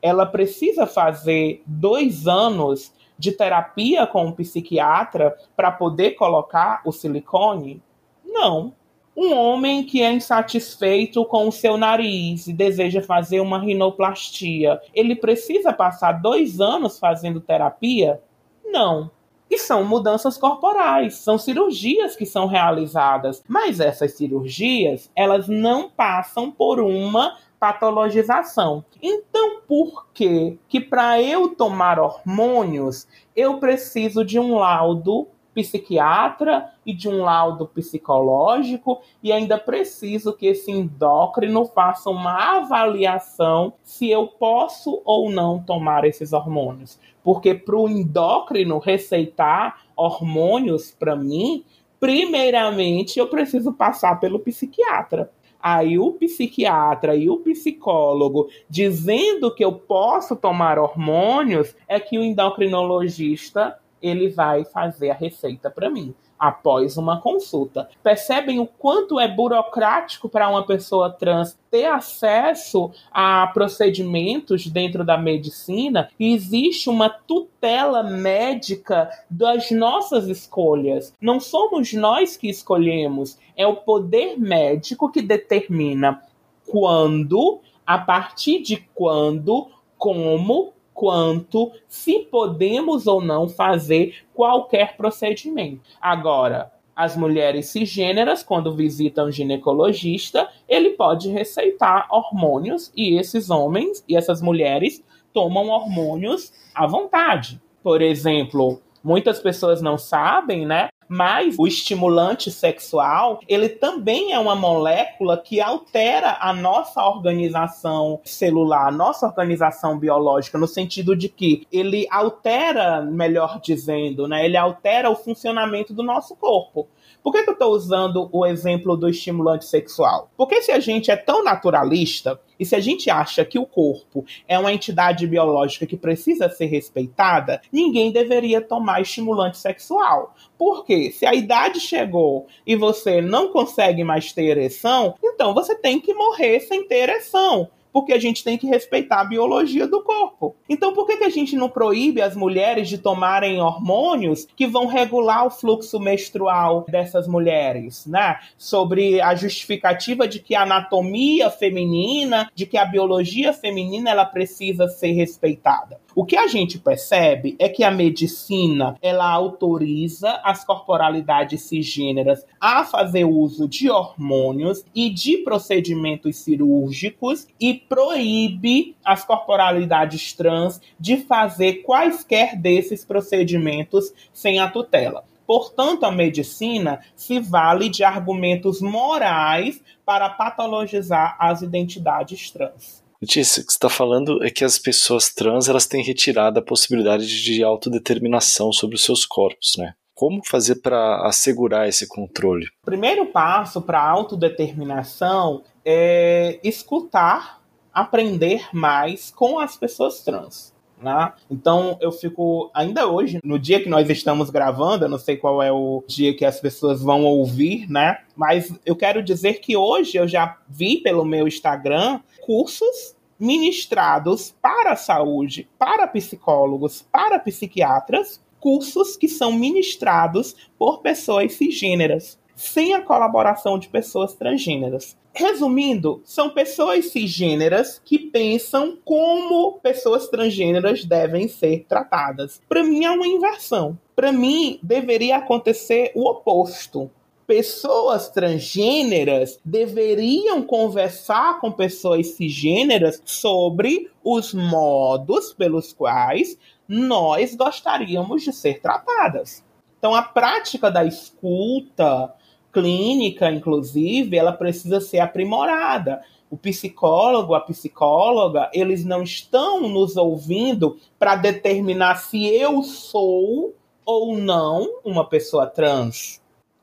ela precisa fazer dois anos de terapia com um psiquiatra para poder colocar o silicone? Não. Um homem que é insatisfeito com o seu nariz e deseja fazer uma rinoplastia, ele precisa passar dois anos fazendo terapia? Não. E são mudanças corporais, são cirurgias que são realizadas. Mas essas cirurgias, elas não passam por uma patologização. Então, por que que para eu tomar hormônios, eu preciso de um laudo psiquiatra e de um laudo psicológico e ainda preciso que esse endócrino faça uma avaliação se eu posso ou não tomar esses hormônios. Porque para o endócrino receitar hormônios para mim, primeiramente eu preciso passar pelo psiquiatra. Aí o psiquiatra e o psicólogo dizendo que eu posso tomar hormônios, é que o endocrinologista ele vai fazer a receita para mim após uma consulta. Percebem o quanto é burocrático para uma pessoa trans ter acesso a procedimentos dentro da medicina e existe uma tutela médica das nossas escolhas. Não somos nós que escolhemos, é o poder médico que determina quando, a partir de quando, como quanto se podemos ou não fazer qualquer procedimento. Agora, as mulheres cisgêneras, quando visitam ginecologista, ele pode receitar hormônios e esses homens e essas mulheres tomam hormônios à vontade. Por exemplo, muitas pessoas não sabem, né? Mas o estimulante sexual, ele também é uma molécula que altera a nossa organização celular, a nossa organização biológica, no sentido de que ele altera, melhor dizendo, né? Ele altera o funcionamento do nosso corpo. Por que, que eu estou usando o exemplo do estimulante sexual? Porque se a gente é tão naturalista e se a gente acha que o corpo é uma entidade biológica que precisa ser respeitada, ninguém deveria tomar estimulante sexual. Porque se a idade chegou e você não consegue mais ter ereção, então você tem que morrer sem ter ereção porque a gente tem que respeitar a biologia do corpo. Então, por que, que a gente não proíbe as mulheres de tomarem hormônios que vão regular o fluxo menstrual dessas mulheres, né? Sobre a justificativa de que a anatomia feminina, de que a biologia feminina, ela precisa ser respeitada. O que a gente percebe é que a medicina ela autoriza as corporalidades cisgêneras a fazer uso de hormônios e de procedimentos cirúrgicos e proíbe as corporalidades trans de fazer quaisquer desses procedimentos sem a tutela. Portanto, a medicina se vale de argumentos morais para patologizar as identidades trans. Letícia, o que você está falando é que as pessoas trans elas têm retirado a possibilidade de autodeterminação sobre os seus corpos, né? Como fazer para assegurar esse controle? O primeiro passo para autodeterminação é escutar, aprender mais com as pessoas trans. Né? Então eu fico ainda hoje, no dia que nós estamos gravando, eu não sei qual é o dia que as pessoas vão ouvir, né? Mas eu quero dizer que hoje eu já vi pelo meu Instagram cursos ministrados para a saúde, para psicólogos, para psiquiatras, cursos que são ministrados por pessoas cisgêneras, sem a colaboração de pessoas transgêneras. Resumindo, são pessoas cisgêneras que pensam como pessoas transgêneras devem ser tratadas. Para mim é uma inversão. Para mim deveria acontecer o oposto. Pessoas transgêneras deveriam conversar com pessoas cisgêneras sobre os modos pelos quais nós gostaríamos de ser tratadas. Então, a prática da escuta, clínica, inclusive, ela precisa ser aprimorada. O psicólogo, a psicóloga, eles não estão nos ouvindo para determinar se eu sou ou não uma pessoa trans.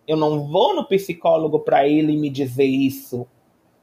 Eu não vou no psicólogo para ele me dizer isso,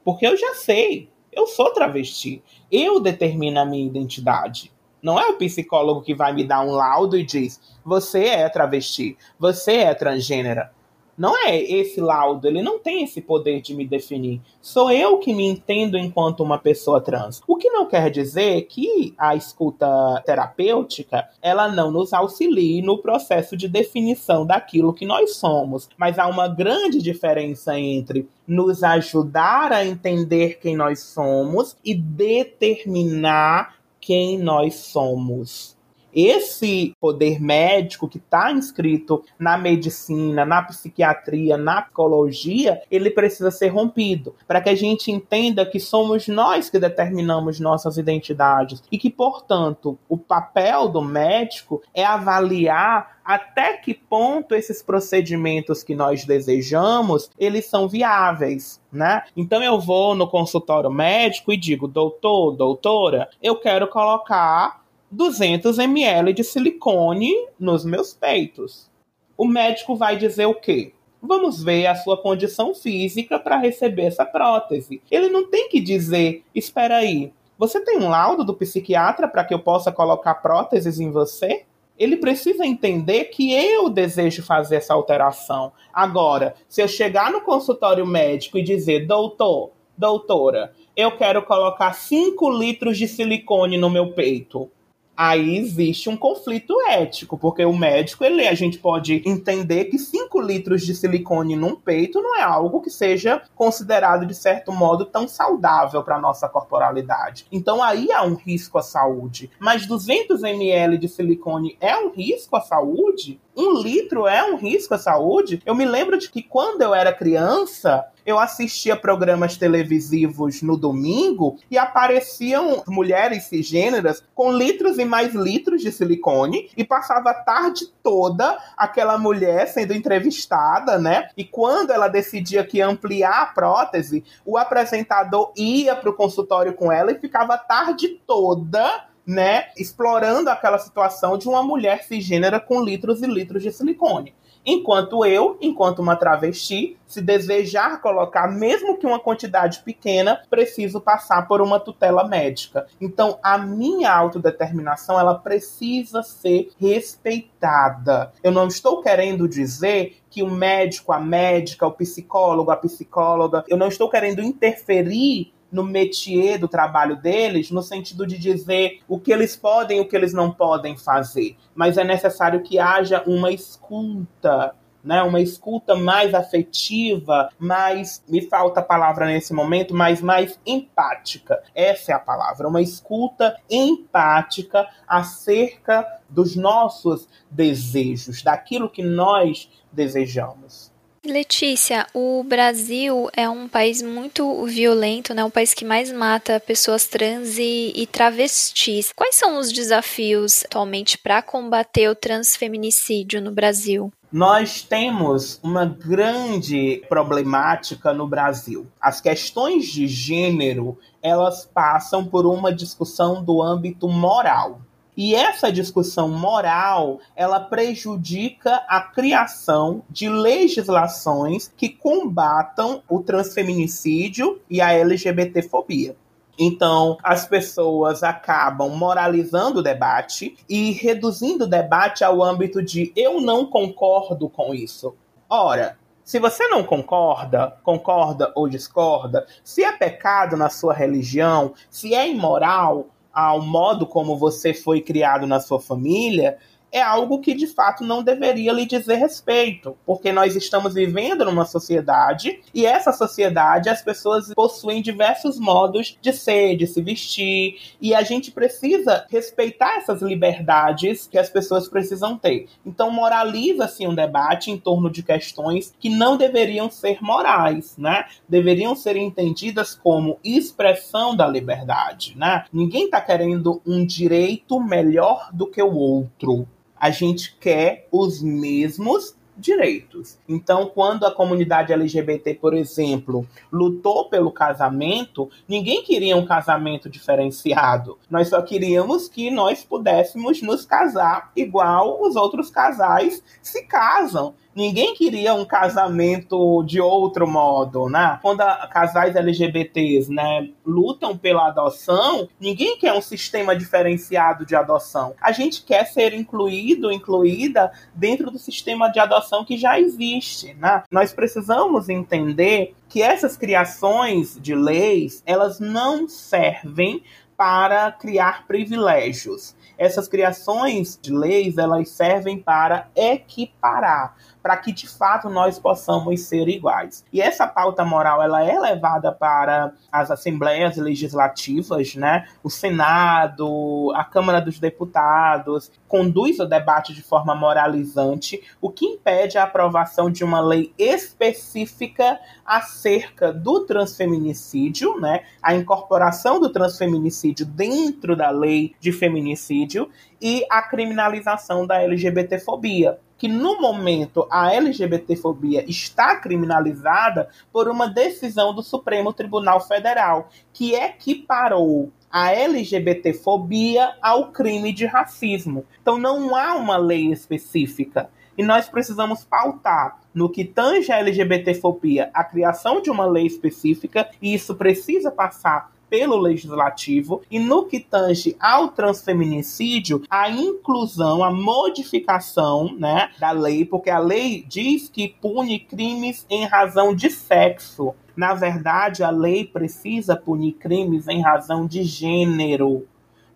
porque eu já sei. Eu sou travesti. Eu determino a minha identidade. Não é o psicólogo que vai me dar um laudo e diz: você é travesti, você é transgênera. Não é esse laudo, ele não tem esse poder de me definir. Sou eu que me entendo enquanto uma pessoa trans. O que não quer dizer que a escuta terapêutica ela não nos auxilie no processo de definição daquilo que nós somos. Mas há uma grande diferença entre nos ajudar a entender quem nós somos e determinar quem nós somos esse poder médico que está inscrito na medicina, na psiquiatria, na psicologia, ele precisa ser rompido para que a gente entenda que somos nós que determinamos nossas identidades e que, portanto, o papel do médico é avaliar até que ponto esses procedimentos que nós desejamos, eles são viáveis, né? Então eu vou no consultório médico e digo, doutor, doutora, eu quero colocar 200 ml de silicone nos meus peitos. O médico vai dizer o quê? Vamos ver a sua condição física para receber essa prótese. Ele não tem que dizer, espera aí, você tem um laudo do psiquiatra para que eu possa colocar próteses em você? Ele precisa entender que eu desejo fazer essa alteração. Agora, se eu chegar no consultório médico e dizer, doutor, doutora, eu quero colocar 5 litros de silicone no meu peito aí existe um conflito ético, porque o médico, ele, a gente pode entender que 5 litros de silicone num peito não é algo que seja considerado, de certo modo, tão saudável para nossa corporalidade. Então aí há um risco à saúde. Mas 200 ml de silicone é um risco à saúde? Um litro é um risco à saúde? Eu me lembro de que quando eu era criança, eu assistia programas televisivos no domingo e apareciam mulheres cisgêneras com litros e mais litros de silicone e passava a tarde toda aquela mulher sendo entrevistada, né? E quando ela decidia que ia ampliar a prótese, o apresentador ia para o consultório com ela e ficava a tarde toda né, explorando aquela situação de uma mulher cisgênera com litros e litros de silicone. Enquanto eu, enquanto uma travesti, se desejar colocar, mesmo que uma quantidade pequena, preciso passar por uma tutela médica. Então, a minha autodeterminação, ela precisa ser respeitada. Eu não estou querendo dizer que o médico, a médica, o psicólogo, a psicóloga, eu não estou querendo interferir no métier do trabalho deles, no sentido de dizer o que eles podem e o que eles não podem fazer. Mas é necessário que haja uma escuta, né, uma escuta mais afetiva, mais, me falta a palavra nesse momento, mas mais empática. Essa é a palavra, uma escuta empática acerca dos nossos desejos, daquilo que nós desejamos. Letícia, o Brasil é um país muito violento, né? Um país que mais mata pessoas trans e, e travestis. Quais são os desafios atualmente para combater o transfeminicídio no Brasil? nós temos uma grande problemática no Brasil. As questões de gênero, elas passam por uma discussão do âmbito moral. E essa discussão moral, ela prejudica a criação de legislações que combatam o transfeminicídio e a LGBTfobia. Então, as pessoas acabam moralizando o debate e reduzindo o debate ao âmbito de eu não concordo com isso. Ora, se você não concorda, concorda ou discorda, se é pecado na sua religião, se é imoral, ao modo como você foi criado na sua família, é algo que de fato não deveria lhe dizer respeito, porque nós estamos vivendo numa sociedade e essa sociedade as pessoas possuem diversos modos de ser, de se vestir, e a gente precisa respeitar essas liberdades que as pessoas precisam ter. Então moraliza-se um debate em torno de questões que não deveriam ser morais, né? Deveriam ser entendidas como expressão da liberdade, né? Ninguém está querendo um direito melhor do que o outro a gente quer os mesmos direitos. Então, quando a comunidade LGBT, por exemplo, lutou pelo casamento, ninguém queria um casamento diferenciado. Nós só queríamos que nós pudéssemos nos casar igual os outros casais se casam. Ninguém queria um casamento de outro modo, né? Quando a, casais LGBTs, né, lutam pela adoção, ninguém quer um sistema diferenciado de adoção. A gente quer ser incluído, incluída dentro do sistema de adoção que já existe, né? Nós precisamos entender que essas criações de leis, elas não servem para criar privilégios. Essas criações de leis, elas servem para equiparar para que de fato nós possamos ser iguais. E essa pauta moral ela é levada para as assembleias legislativas, né? O Senado, a Câmara dos Deputados conduz o debate de forma moralizante, o que impede a aprovação de uma lei específica acerca do transfeminicídio, né? A incorporação do transfeminicídio dentro da lei de feminicídio e a criminalização da LGBTfobia que no momento a LGBTfobia está criminalizada por uma decisão do Supremo Tribunal Federal, que equiparou a LGBTfobia ao crime de racismo. Então não há uma lei específica. E nós precisamos pautar no que tange a LGBTfobia a criação de uma lei específica, e isso precisa passar pelo legislativo e no que tange ao transfeminicídio, a inclusão, a modificação, né, da lei, porque a lei diz que pune crimes em razão de sexo. Na verdade, a lei precisa punir crimes em razão de gênero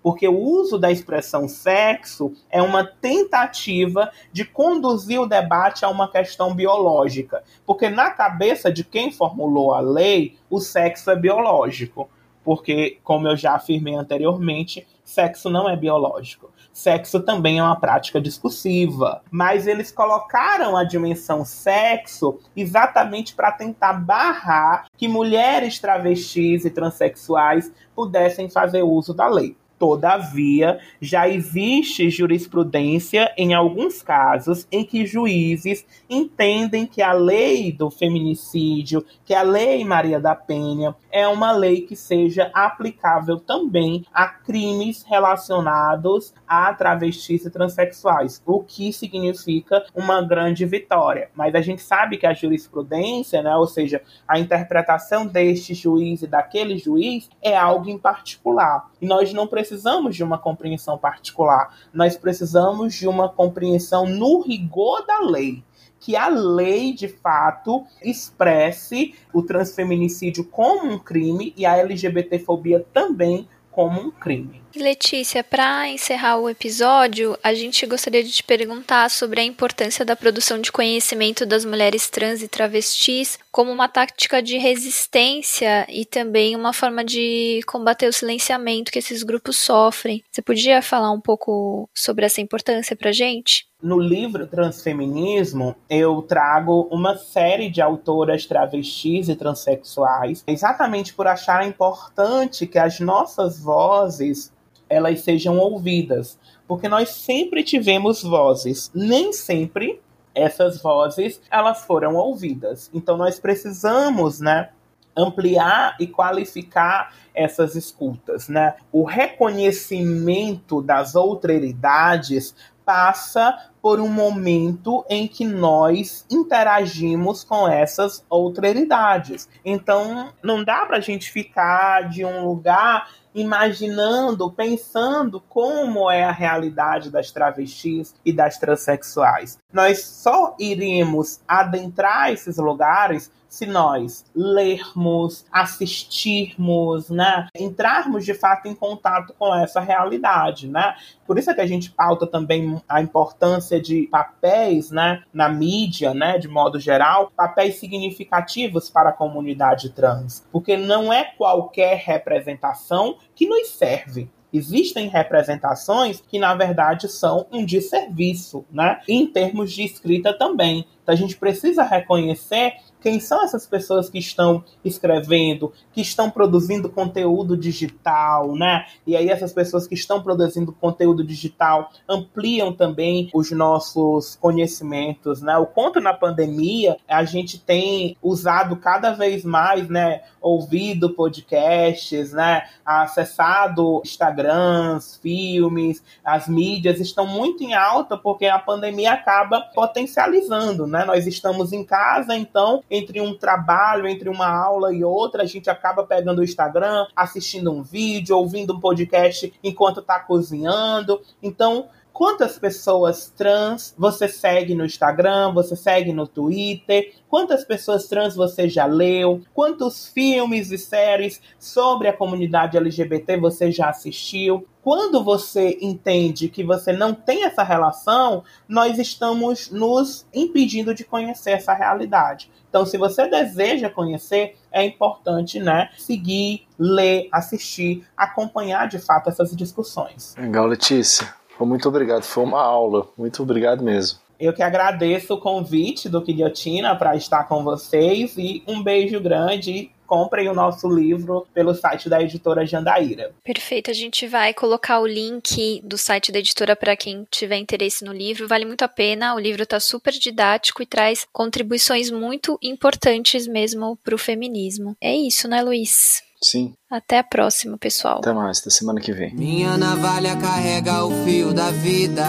porque o uso da expressão sexo é uma tentativa de conduzir o debate a uma questão biológica, porque na cabeça de quem formulou a lei, o sexo é biológico porque, como eu já afirmei anteriormente, sexo não é biológico. Sexo também é uma prática discursiva, mas eles colocaram a dimensão sexo exatamente para tentar barrar que mulheres travestis e transexuais pudessem fazer uso da lei. Todavia, já existe jurisprudência em alguns casos em que juízes entendem que a lei do feminicídio, que a lei Maria da Penha, é uma lei que seja aplicável também a crimes relacionados a travestis e transexuais, o que significa uma grande vitória. Mas a gente sabe que a jurisprudência, né, ou seja, a interpretação deste juiz e daquele juiz é algo em particular. E nós não precisamos de uma compreensão particular, nós precisamos de uma compreensão no rigor da lei que a lei, de fato, expresse o transfeminicídio como um crime e a LGBTfobia também como um crime. Letícia, para encerrar o episódio, a gente gostaria de te perguntar sobre a importância da produção de conhecimento das mulheres trans e travestis como uma tática de resistência e também uma forma de combater o silenciamento que esses grupos sofrem. Você podia falar um pouco sobre essa importância para gente? No livro Transfeminismo, eu trago uma série de autoras travestis e transexuais, exatamente por achar importante que as nossas vozes elas sejam ouvidas, porque nós sempre tivemos vozes, nem sempre essas vozes elas foram ouvidas. Então nós precisamos, né, ampliar e qualificar essas escutas, né? O reconhecimento das outralidades passa por um momento em que nós interagimos com essas outralidades. Então, não dá para a gente ficar de um lugar imaginando, pensando como é a realidade das travestis e das transexuais. Nós só iremos adentrar esses lugares se nós lermos, assistirmos, né, entrarmos de fato em contato com essa realidade, né? Por isso é que a gente pauta também a importância de papéis, né, na mídia, né, de modo geral, papéis significativos para a comunidade trans, porque não é qualquer representação que nos serve. Existem representações que, na verdade, são um desserviço, né? Em termos de escrita também. Então, a gente precisa reconhecer quem são essas pessoas que estão escrevendo, que estão produzindo conteúdo digital, né? E aí essas pessoas que estão produzindo conteúdo digital ampliam também os nossos conhecimentos, né? O quanto na pandemia a gente tem usado cada vez mais, né, ouvido podcasts, né, acessado Instagrams, filmes, as mídias estão muito em alta porque a pandemia acaba potencializando, né? Nós estamos em casa, então entre um trabalho, entre uma aula e outra, a gente acaba pegando o Instagram, assistindo um vídeo, ouvindo um podcast enquanto está cozinhando. Então, quantas pessoas trans você segue no Instagram, você segue no Twitter, quantas pessoas trans você já leu, quantos filmes e séries sobre a comunidade LGBT você já assistiu. Quando você entende que você não tem essa relação, nós estamos nos impedindo de conhecer essa realidade. Então, se você deseja conhecer, é importante, né, seguir, ler, assistir, acompanhar de fato essas discussões. Legal, Letícia. Muito obrigado, foi uma aula. Muito obrigado mesmo. Eu que agradeço o convite do Guilhotina para estar com vocês e um beijo grande comprem o nosso livro pelo site da editora Jandaíra. Perfeito, a gente vai colocar o link do site da editora para quem tiver interesse no livro. Vale muito a pena, o livro está super didático e traz contribuições muito importantes mesmo para o feminismo. É isso, né, Luiz? Sim. Até a próxima, pessoal. Até mais, até semana que vem. Minha navalha carrega o fio da vida.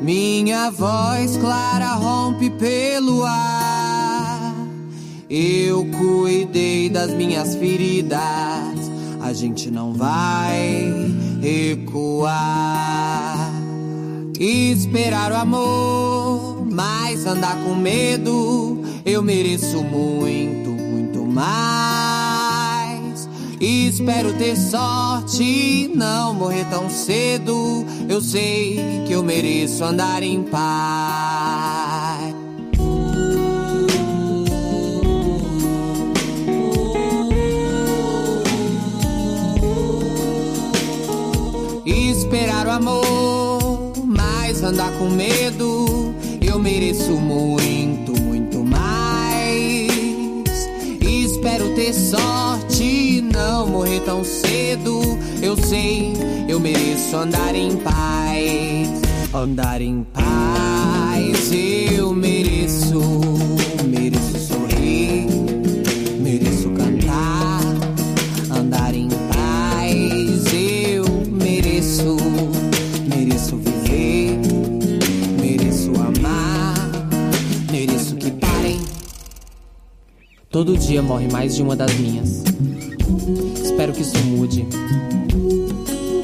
Minha voz clara rompe pelo ar. Eu cuidei das minhas feridas. A gente não vai recuar. Esperar o amor, mas andar com medo. Eu mereço muito, muito mais. Espero ter sorte não morrer tão cedo. Eu sei que eu mereço andar em paz. Esperar o amor, mas andar com medo. Eu mereço muito, ter sorte não morrer tão cedo. Eu sei, eu mereço andar em paz. Andar em paz, eu mereço. Todo dia morre mais de uma das minhas. Espero que isso mude.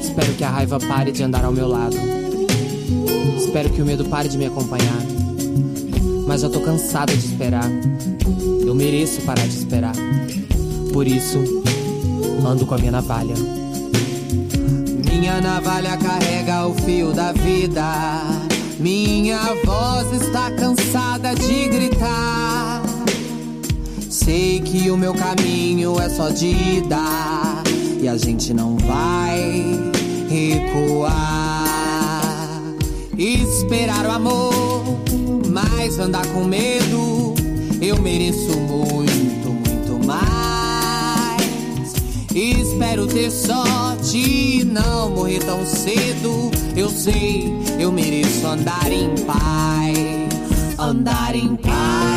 Espero que a raiva pare de andar ao meu lado. Espero que o medo pare de me acompanhar. Mas já tô cansada de esperar. Eu mereço parar de esperar. Por isso, ando com a minha navalha. Minha navalha carrega o fio da vida. Minha voz está cansada de gritar. Sei que o meu caminho é só de ida e a gente não vai recuar. Esperar o amor, mas andar com medo. Eu mereço muito, muito mais. Espero ter sorte e não morrer tão cedo. Eu sei, eu mereço andar em paz. Andar em paz,